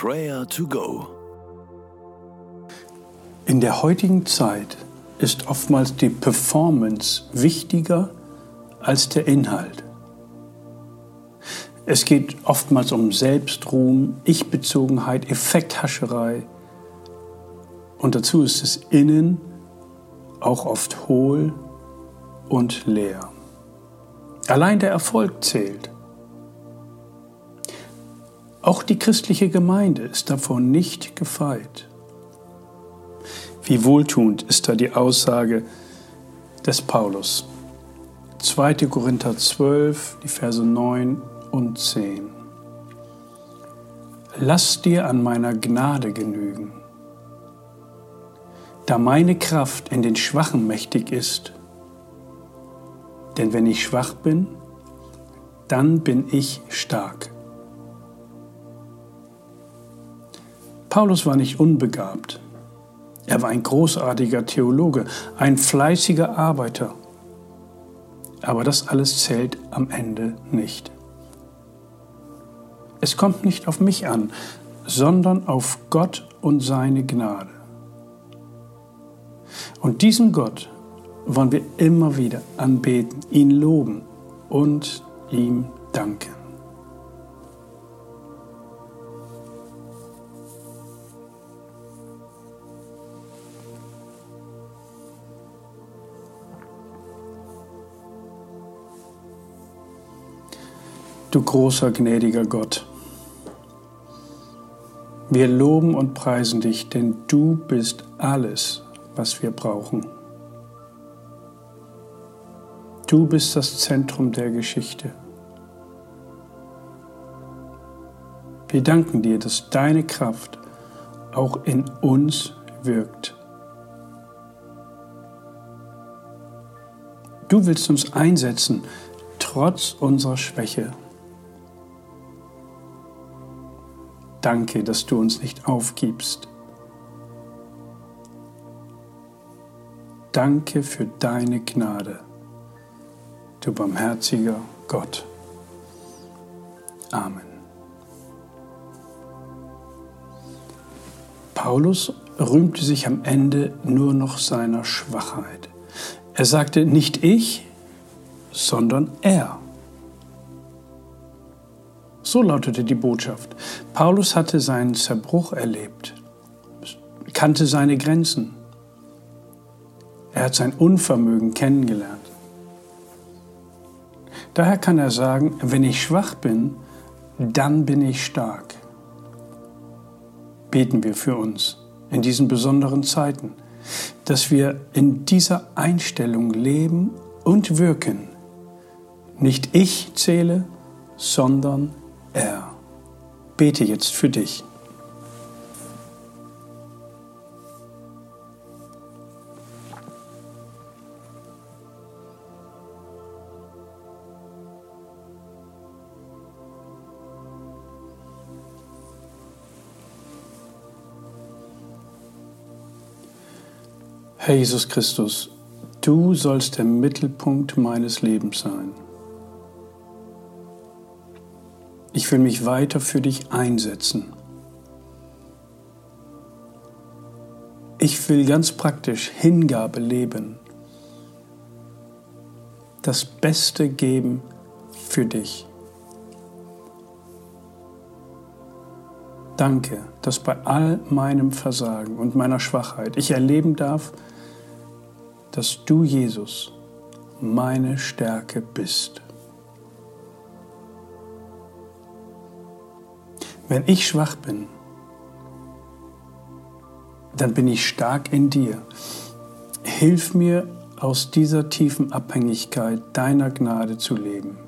Prayer to Go. In der heutigen Zeit ist oftmals die Performance wichtiger als der Inhalt. Es geht oftmals um Selbstruhm, Ich-Bezogenheit, Effekthascherei. Und dazu ist es innen auch oft hohl und leer. Allein der Erfolg zählt. Auch die christliche Gemeinde ist davon nicht gefeit. Wie wohltuend ist da die Aussage des Paulus. 2. Korinther 12, die Verse 9 und 10. Lass dir an meiner Gnade genügen, da meine Kraft in den Schwachen mächtig ist. Denn wenn ich schwach bin, dann bin ich stark. Paulus war nicht unbegabt. Er war ein großartiger Theologe, ein fleißiger Arbeiter. Aber das alles zählt am Ende nicht. Es kommt nicht auf mich an, sondern auf Gott und seine Gnade. Und diesen Gott wollen wir immer wieder anbeten, ihn loben und ihm danken. Du großer, gnädiger Gott, wir loben und preisen dich, denn du bist alles, was wir brauchen. Du bist das Zentrum der Geschichte. Wir danken dir, dass deine Kraft auch in uns wirkt. Du willst uns einsetzen, trotz unserer Schwäche. Danke, dass du uns nicht aufgibst. Danke für deine Gnade, du barmherziger Gott. Amen. Paulus rühmte sich am Ende nur noch seiner Schwachheit. Er sagte nicht ich, sondern er. So lautete die Botschaft. Paulus hatte seinen Zerbruch erlebt, kannte seine Grenzen. Er hat sein Unvermögen kennengelernt. Daher kann er sagen, wenn ich schwach bin, dann bin ich stark. Beten wir für uns in diesen besonderen Zeiten, dass wir in dieser Einstellung leben und wirken. Nicht ich zähle, sondern er. Bete jetzt für dich. Herr Jesus Christus, du sollst der Mittelpunkt meines Lebens sein. Ich will mich weiter für dich einsetzen. Ich will ganz praktisch Hingabe leben, das Beste geben für dich. Danke, dass bei all meinem Versagen und meiner Schwachheit ich erleben darf, dass du, Jesus, meine Stärke bist. Wenn ich schwach bin, dann bin ich stark in dir. Hilf mir, aus dieser tiefen Abhängigkeit deiner Gnade zu leben.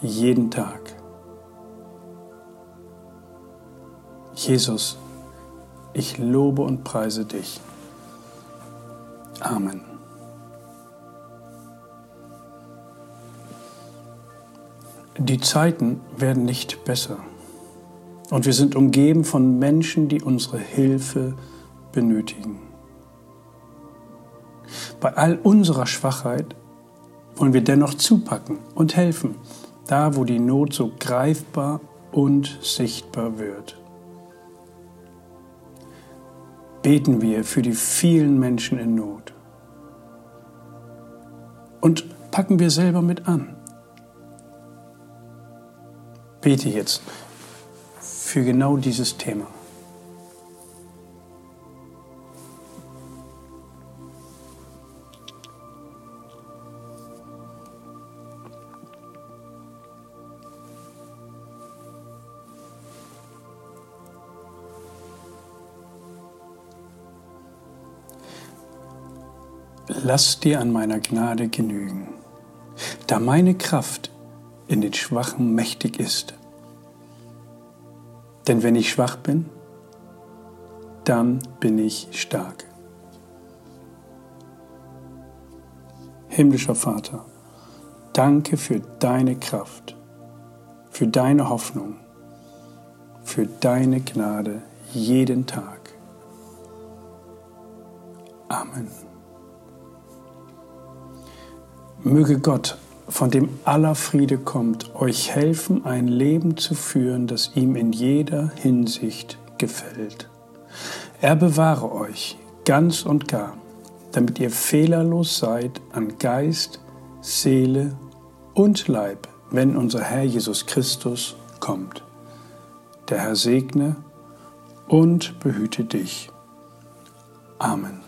Jeden Tag. Jesus, ich lobe und preise dich. Amen. Die Zeiten werden nicht besser. Und wir sind umgeben von Menschen, die unsere Hilfe benötigen. Bei all unserer Schwachheit wollen wir dennoch zupacken und helfen, da wo die Not so greifbar und sichtbar wird. Beten wir für die vielen Menschen in Not. Und packen wir selber mit an. Bete jetzt für genau dieses Thema. Lass dir an meiner Gnade genügen, da meine Kraft in den Schwachen mächtig ist. Denn wenn ich schwach bin, dann bin ich stark. Himmlischer Vater, danke für deine Kraft, für deine Hoffnung, für deine Gnade jeden Tag. Amen. Möge Gott, von dem aller Friede kommt, euch helfen, ein Leben zu führen, das ihm in jeder Hinsicht gefällt. Er bewahre euch ganz und gar, damit ihr fehlerlos seid an Geist, Seele und Leib, wenn unser Herr Jesus Christus kommt. Der Herr segne und behüte dich. Amen.